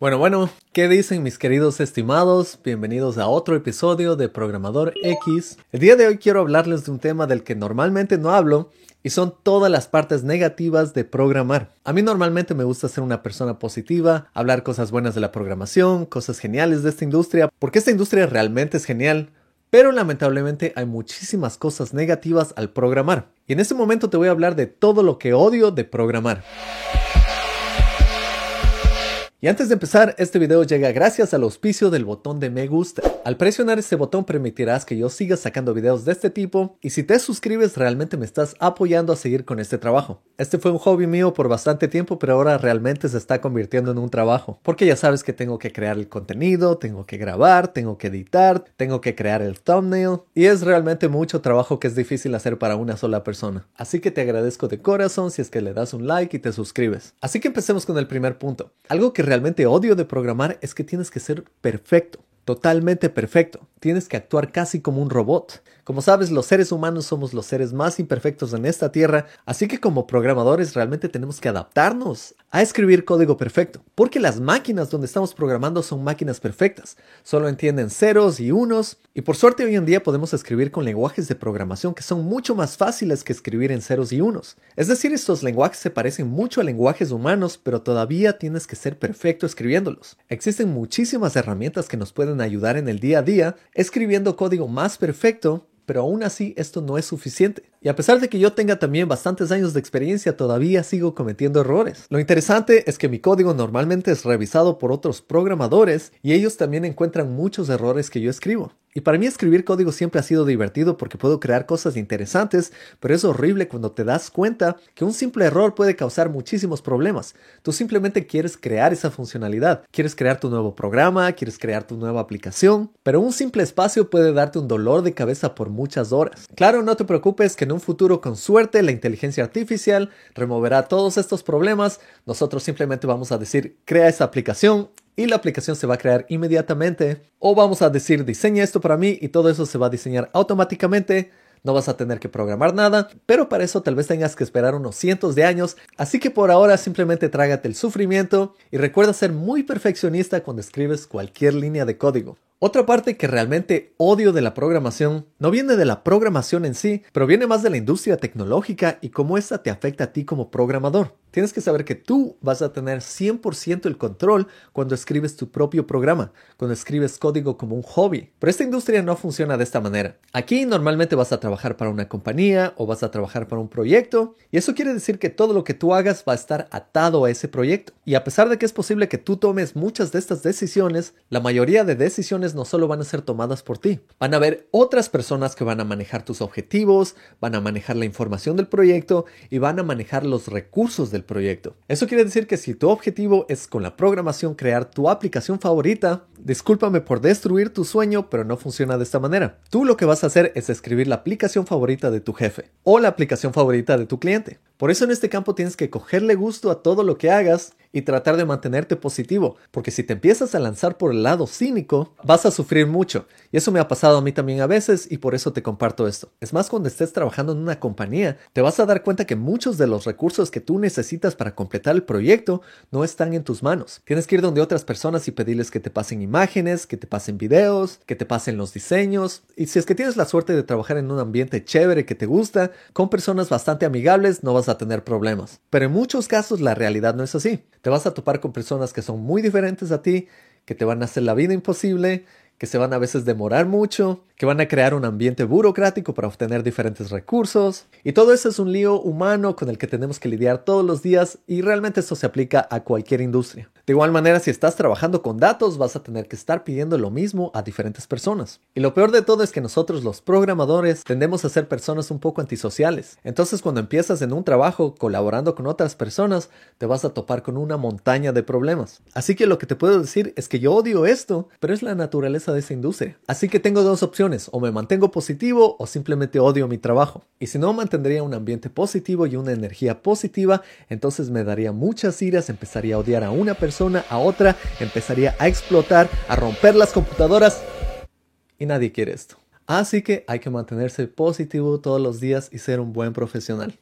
Bueno, bueno, ¿qué dicen mis queridos estimados? Bienvenidos a otro episodio de Programador X. El día de hoy quiero hablarles de un tema del que normalmente no hablo y son todas las partes negativas de programar. A mí normalmente me gusta ser una persona positiva, hablar cosas buenas de la programación, cosas geniales de esta industria, porque esta industria realmente es genial, pero lamentablemente hay muchísimas cosas negativas al programar. Y en este momento te voy a hablar de todo lo que odio de programar. Y antes de empezar, este video llega gracias al auspicio del botón de me gusta. Al presionar este botón permitirás que yo siga sacando videos de este tipo y si te suscribes realmente me estás apoyando a seguir con este trabajo. Este fue un hobby mío por bastante tiempo pero ahora realmente se está convirtiendo en un trabajo. Porque ya sabes que tengo que crear el contenido, tengo que grabar, tengo que editar, tengo que crear el thumbnail y es realmente mucho trabajo que es difícil hacer para una sola persona. Así que te agradezco de corazón si es que le das un like y te suscribes. Así que empecemos con el primer punto. Algo que realmente odio de programar es que tienes que ser perfecto, totalmente perfecto. Tienes que actuar casi como un robot. Como sabes, los seres humanos somos los seres más imperfectos en esta tierra, así que como programadores realmente tenemos que adaptarnos a escribir código perfecto, porque las máquinas donde estamos programando son máquinas perfectas, solo entienden ceros y unos, y por suerte hoy en día podemos escribir con lenguajes de programación que son mucho más fáciles que escribir en ceros y unos. Es decir, estos lenguajes se parecen mucho a lenguajes humanos, pero todavía tienes que ser perfecto escribiéndolos. Existen muchísimas herramientas que nos pueden ayudar en el día a día escribiendo código más perfecto, pero aún así esto no es suficiente. Y a pesar de que yo tenga también bastantes años de experiencia, todavía sigo cometiendo errores. Lo interesante es que mi código normalmente es revisado por otros programadores y ellos también encuentran muchos errores que yo escribo. Y para mí escribir código siempre ha sido divertido porque puedo crear cosas interesantes, pero es horrible cuando te das cuenta que un simple error puede causar muchísimos problemas. Tú simplemente quieres crear esa funcionalidad, quieres crear tu nuevo programa, quieres crear tu nueva aplicación, pero un simple espacio puede darte un dolor de cabeza por muchas horas. Claro, no te preocupes que en un futuro con suerte la inteligencia artificial removerá todos estos problemas. Nosotros simplemente vamos a decir crea esa aplicación y la aplicación se va a crear inmediatamente. O vamos a decir diseña esto para mí y todo eso se va a diseñar automáticamente. No vas a tener que programar nada, pero para eso tal vez tengas que esperar unos cientos de años, así que por ahora simplemente trágate el sufrimiento y recuerda ser muy perfeccionista cuando escribes cualquier línea de código. Otra parte que realmente odio de la programación no viene de la programación en sí, pero viene más de la industria tecnológica y cómo esta te afecta a ti como programador. Tienes que saber que tú vas a tener 100% el control cuando escribes tu propio programa, cuando escribes código como un hobby. Pero esta industria no funciona de esta manera. Aquí normalmente vas a trabajar para una compañía o vas a trabajar para un proyecto y eso quiere decir que todo lo que tú hagas va a estar atado a ese proyecto. Y a pesar de que es posible que tú tomes muchas de estas decisiones, la mayoría de decisiones no solo van a ser tomadas por ti. Van a haber otras personas que van a manejar tus objetivos, van a manejar la información del proyecto y van a manejar los recursos del proyecto. Eso quiere decir que si tu objetivo es con la programación crear tu aplicación favorita, discúlpame por destruir tu sueño, pero no funciona de esta manera. Tú lo que vas a hacer es escribir la aplicación favorita de tu jefe o la aplicación favorita de tu cliente. Por eso en este campo tienes que cogerle gusto a todo lo que hagas y tratar de mantenerte positivo, porque si te empiezas a lanzar por el lado cínico, vas a sufrir mucho. Y eso me ha pasado a mí también a veces y por eso te comparto esto. Es más, cuando estés trabajando en una compañía, te vas a dar cuenta que muchos de los recursos que tú necesitas para completar el proyecto no están en tus manos. Tienes que ir donde otras personas y pedirles que te pasen imágenes, que te pasen videos, que te pasen los diseños. Y si es que tienes la suerte de trabajar en un ambiente chévere que te gusta, con personas bastante amigables, no vas a tener problemas. Pero en muchos casos la realidad no es así. Te vas a topar con personas que son muy diferentes a ti, que te van a hacer la vida imposible, que se van a veces demorar mucho, que van a crear un ambiente burocrático para obtener diferentes recursos. Y todo eso es un lío humano con el que tenemos que lidiar todos los días y realmente esto se aplica a cualquier industria. De igual manera, si estás trabajando con datos, vas a tener que estar pidiendo lo mismo a diferentes personas. Y lo peor de todo es que nosotros los programadores tendemos a ser personas un poco antisociales. Entonces cuando empiezas en un trabajo colaborando con otras personas, te vas a topar con una montaña de problemas. Así que lo que te puedo decir es que yo odio esto, pero es la naturaleza de esa industria. Así que tengo dos opciones, o me mantengo positivo o simplemente odio mi trabajo. Y si no mantendría un ambiente positivo y una energía positiva, entonces me daría muchas iras, empezaría a odiar a una persona a otra, empezaría a explotar, a romper las computadoras y nadie quiere esto. Así que hay que mantenerse positivo todos los días y ser un buen profesional.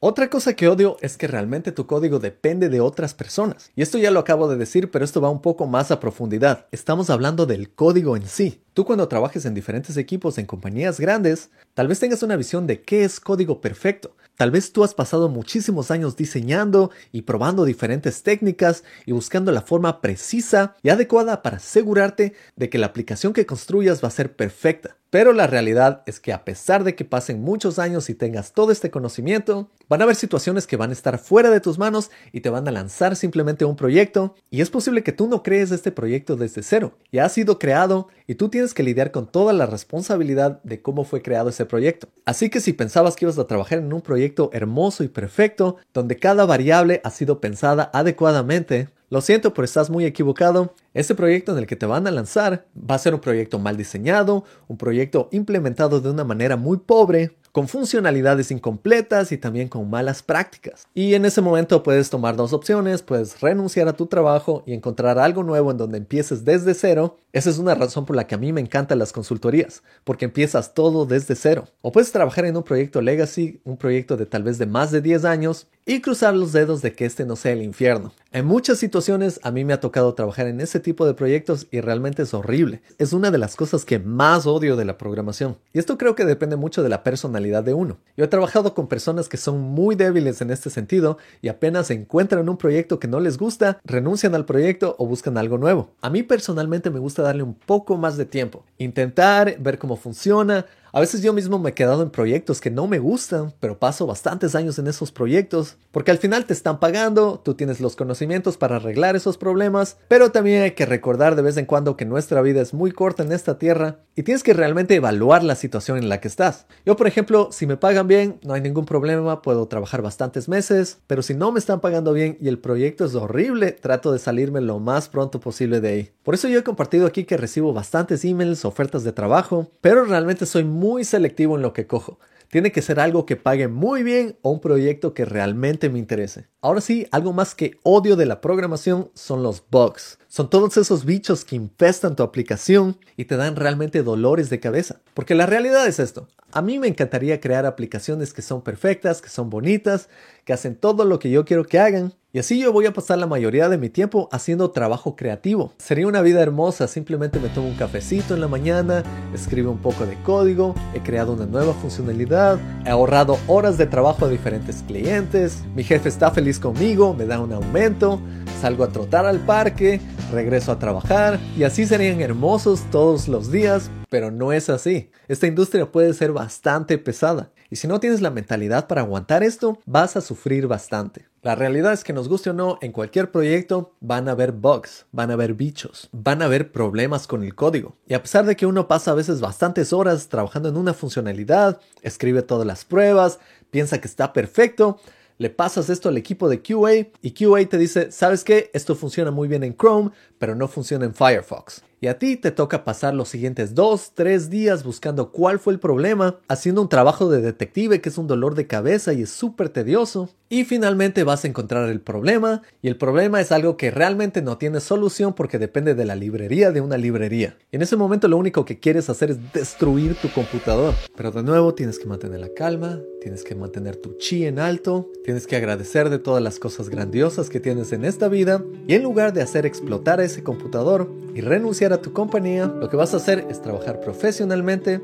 Otra cosa que odio es que realmente tu código depende de otras personas. Y esto ya lo acabo de decir, pero esto va un poco más a profundidad. Estamos hablando del código en sí. Tú cuando trabajes en diferentes equipos en compañías grandes, tal vez tengas una visión de qué es código perfecto. Tal vez tú has pasado muchísimos años diseñando y probando diferentes técnicas y buscando la forma precisa y adecuada para asegurarte de que la aplicación que construyas va a ser perfecta. Pero la realidad es que a pesar de que pasen muchos años y tengas todo este conocimiento, van a haber situaciones que van a estar fuera de tus manos y te van a lanzar simplemente un proyecto y es posible que tú no crees este proyecto desde cero. Ya ha sido creado y tú tienes que lidiar con toda la responsabilidad de cómo fue creado ese proyecto. Así que si pensabas que ibas a trabajar en un proyecto hermoso y perfecto, donde cada variable ha sido pensada adecuadamente, lo siento, pero estás muy equivocado. Este proyecto en el que te van a lanzar va a ser un proyecto mal diseñado, un proyecto implementado de una manera muy pobre, con funcionalidades incompletas y también con malas prácticas. Y en ese momento puedes tomar dos opciones, puedes renunciar a tu trabajo y encontrar algo nuevo en donde empieces desde cero. Esa es una razón por la que a mí me encantan las consultorías, porque empiezas todo desde cero. O puedes trabajar en un proyecto legacy, un proyecto de tal vez de más de 10 años, y cruzar los dedos de que este no sea el infierno. En muchas situaciones a mí me ha tocado trabajar en ese tipo de proyectos y realmente es horrible. Es una de las cosas que más odio de la programación. Y esto creo que depende mucho de la personalidad de uno. Yo he trabajado con personas que son muy débiles en este sentido y apenas encuentran un proyecto que no les gusta, renuncian al proyecto o buscan algo nuevo. A mí personalmente me gusta darle un poco más de tiempo, intentar ver cómo funciona, a veces yo mismo me he quedado en proyectos que no me gustan, pero paso bastantes años en esos proyectos, porque al final te están pagando, tú tienes los conocimientos para arreglar esos problemas, pero también hay que recordar de vez en cuando que nuestra vida es muy corta en esta tierra y tienes que realmente evaluar la situación en la que estás. Yo, por ejemplo, si me pagan bien, no hay ningún problema, puedo trabajar bastantes meses, pero si no me están pagando bien y el proyecto es horrible, trato de salirme lo más pronto posible de ahí. Por eso yo he compartido aquí que recibo bastantes emails, ofertas de trabajo, pero realmente soy muy muy selectivo en lo que cojo. Tiene que ser algo que pague muy bien o un proyecto que realmente me interese. Ahora sí, algo más que odio de la programación son los bugs. Son todos esos bichos que infestan tu aplicación y te dan realmente dolores de cabeza. Porque la realidad es esto. A mí me encantaría crear aplicaciones que son perfectas, que son bonitas, que hacen todo lo que yo quiero que hagan. Y así yo voy a pasar la mayoría de mi tiempo haciendo trabajo creativo. Sería una vida hermosa, simplemente me tomo un cafecito en la mañana, escribo un poco de código, he creado una nueva funcionalidad, he ahorrado horas de trabajo a diferentes clientes, mi jefe está feliz conmigo, me da un aumento, salgo a trotar al parque, regreso a trabajar y así serían hermosos todos los días, pero no es así. Esta industria puede ser bastante pesada y si no tienes la mentalidad para aguantar esto, vas a sufrir bastante. La realidad es que nos guste o no, en cualquier proyecto van a haber bugs, van a haber bichos, van a haber problemas con el código. Y a pesar de que uno pasa a veces bastantes horas trabajando en una funcionalidad, escribe todas las pruebas, piensa que está perfecto, le pasas esto al equipo de QA y QA te dice, ¿sabes qué? Esto funciona muy bien en Chrome, pero no funciona en Firefox. Y a ti te toca pasar los siguientes 2, 3 días buscando cuál fue el problema, haciendo un trabajo de detective que es un dolor de cabeza y es súper tedioso. Y finalmente vas a encontrar el problema, y el problema es algo que realmente no tiene solución porque depende de la librería de una librería. Y en ese momento lo único que quieres hacer es destruir tu computador. Pero de nuevo tienes que mantener la calma, tienes que mantener tu chi en alto, tienes que agradecer de todas las cosas grandiosas que tienes en esta vida, y en lugar de hacer explotar ese computador y renunciar a tu compañía, lo que vas a hacer es trabajar profesionalmente,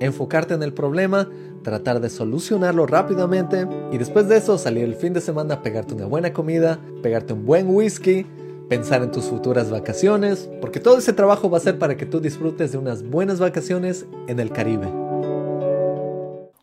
enfocarte en el problema, tratar de solucionarlo rápidamente y después de eso salir el fin de semana a pegarte una buena comida, pegarte un buen whisky, pensar en tus futuras vacaciones, porque todo ese trabajo va a ser para que tú disfrutes de unas buenas vacaciones en el Caribe.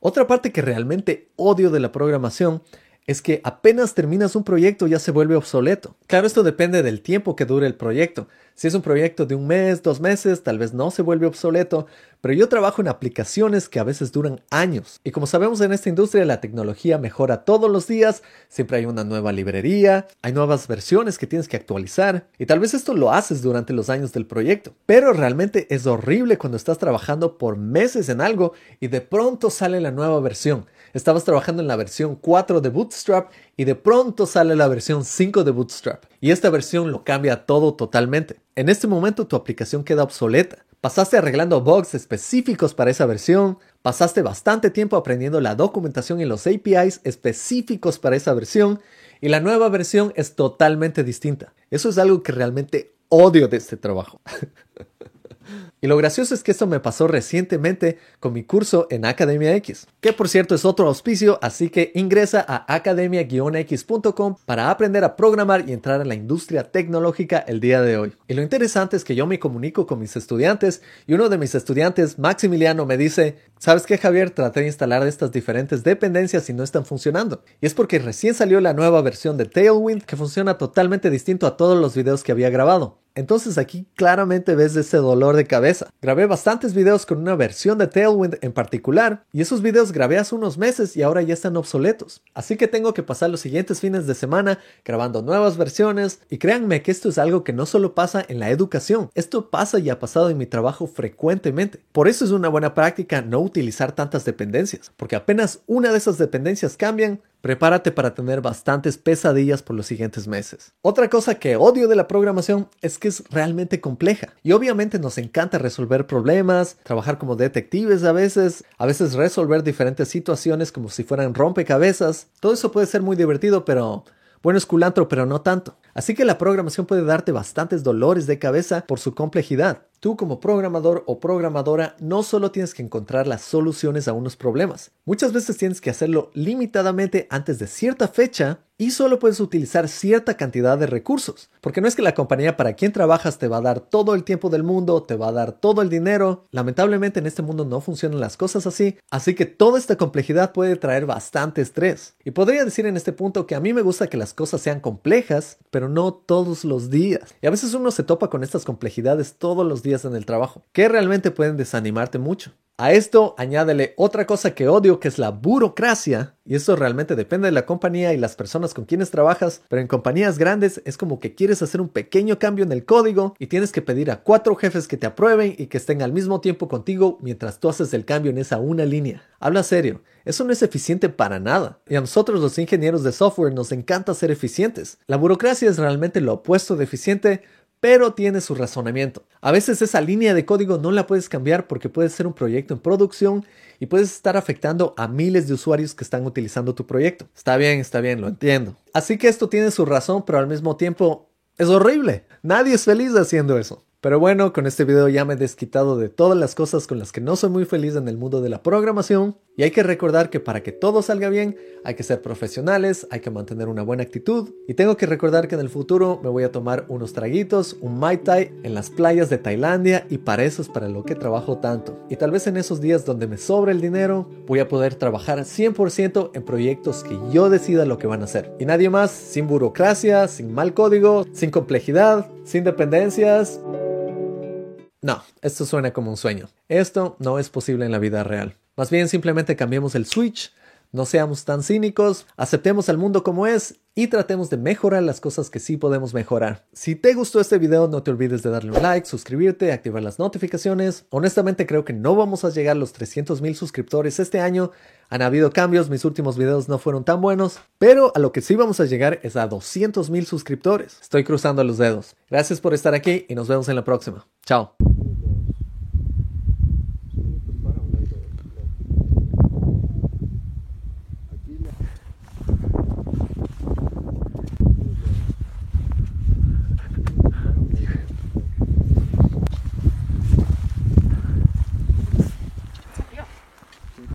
Otra parte que realmente odio de la programación es que apenas terminas un proyecto ya se vuelve obsoleto. Claro, esto depende del tiempo que dure el proyecto. Si es un proyecto de un mes, dos meses, tal vez no se vuelve obsoleto, pero yo trabajo en aplicaciones que a veces duran años. Y como sabemos en esta industria la tecnología mejora todos los días, siempre hay una nueva librería, hay nuevas versiones que tienes que actualizar, y tal vez esto lo haces durante los años del proyecto. Pero realmente es horrible cuando estás trabajando por meses en algo y de pronto sale la nueva versión estabas trabajando en la versión 4 de Bootstrap y de pronto sale la versión 5 de Bootstrap. Y esta versión lo cambia todo totalmente. En este momento tu aplicación queda obsoleta pasaste arreglando bugs específicos para esa versión, pasaste bastante tiempo aprendiendo la documentación y los APIs específicos para esa versión, y la nueva versión es totalmente distinta. Eso es algo que realmente odio de este trabajo. Y lo gracioso es que esto me pasó recientemente con mi curso en Academia X, que por cierto es otro auspicio, así que ingresa a academia-x.com para aprender a programar y entrar en la industria tecnológica el día de hoy. Y lo interesante es que yo me comunico con mis estudiantes y uno de mis estudiantes, Maximiliano, me dice, ¿sabes qué Javier? Traté de instalar estas diferentes dependencias y no están funcionando. Y es porque recién salió la nueva versión de Tailwind que funciona totalmente distinto a todos los videos que había grabado. Entonces aquí claramente ves ese dolor de cabeza. Grabé bastantes videos con una versión de Tailwind en particular y esos videos grabé hace unos meses y ahora ya están obsoletos. Así que tengo que pasar los siguientes fines de semana grabando nuevas versiones y créanme que esto es algo que no solo pasa en la educación, esto pasa y ha pasado en mi trabajo frecuentemente. Por eso es una buena práctica no utilizar tantas dependencias, porque apenas una de esas dependencias cambian, Prepárate para tener bastantes pesadillas por los siguientes meses. Otra cosa que odio de la programación es que es realmente compleja y obviamente nos encanta resolver problemas, trabajar como detectives a veces, a veces resolver diferentes situaciones como si fueran rompecabezas. Todo eso puede ser muy divertido, pero bueno, es culantro, pero no tanto. Así que la programación puede darte bastantes dolores de cabeza por su complejidad. Tú como programador o programadora no solo tienes que encontrar las soluciones a unos problemas, muchas veces tienes que hacerlo limitadamente antes de cierta fecha y solo puedes utilizar cierta cantidad de recursos, porque no es que la compañía para quien trabajas te va a dar todo el tiempo del mundo, te va a dar todo el dinero, lamentablemente en este mundo no funcionan las cosas así, así que toda esta complejidad puede traer bastante estrés. Y podría decir en este punto que a mí me gusta que las cosas sean complejas, pero no todos los días. Y a veces uno se topa con estas complejidades todos los días en el trabajo, que realmente pueden desanimarte mucho. A esto añádele otra cosa que odio que es la burocracia y eso realmente depende de la compañía y las personas con quienes trabajas, pero en compañías grandes es como que quieres hacer un pequeño cambio en el código y tienes que pedir a cuatro jefes que te aprueben y que estén al mismo tiempo contigo mientras tú haces el cambio en esa una línea. Habla serio, eso no es eficiente para nada. Y a nosotros los ingenieros de software nos encanta ser eficientes. La burocracia es realmente lo opuesto de eficiente pero tiene su razonamiento. A veces esa línea de código no la puedes cambiar porque puede ser un proyecto en producción y puedes estar afectando a miles de usuarios que están utilizando tu proyecto. Está bien, está bien, lo entiendo. Así que esto tiene su razón, pero al mismo tiempo es horrible. Nadie es feliz haciendo eso. Pero bueno, con este video ya me he desquitado de todas las cosas con las que no soy muy feliz en el mundo de la programación y hay que recordar que para que todo salga bien hay que ser profesionales, hay que mantener una buena actitud y tengo que recordar que en el futuro me voy a tomar unos traguitos, un Mai Tai en las playas de Tailandia y para eso es para lo que trabajo tanto. Y tal vez en esos días donde me sobra el dinero voy a poder trabajar 100% en proyectos que yo decida lo que van a hacer. Y nadie más, sin burocracia, sin mal código, sin complejidad, sin dependencias. No, esto suena como un sueño. Esto no es posible en la vida real. Más bien simplemente cambiemos el switch, no seamos tan cínicos, aceptemos al mundo como es y tratemos de mejorar las cosas que sí podemos mejorar. Si te gustó este video no te olvides de darle un like, suscribirte, activar las notificaciones. Honestamente creo que no vamos a llegar a los 300 mil suscriptores este año. Han habido cambios, mis últimos videos no fueron tan buenos, pero a lo que sí vamos a llegar es a 200 mil suscriptores. Estoy cruzando los dedos. Gracias por estar aquí y nos vemos en la próxima. Chao.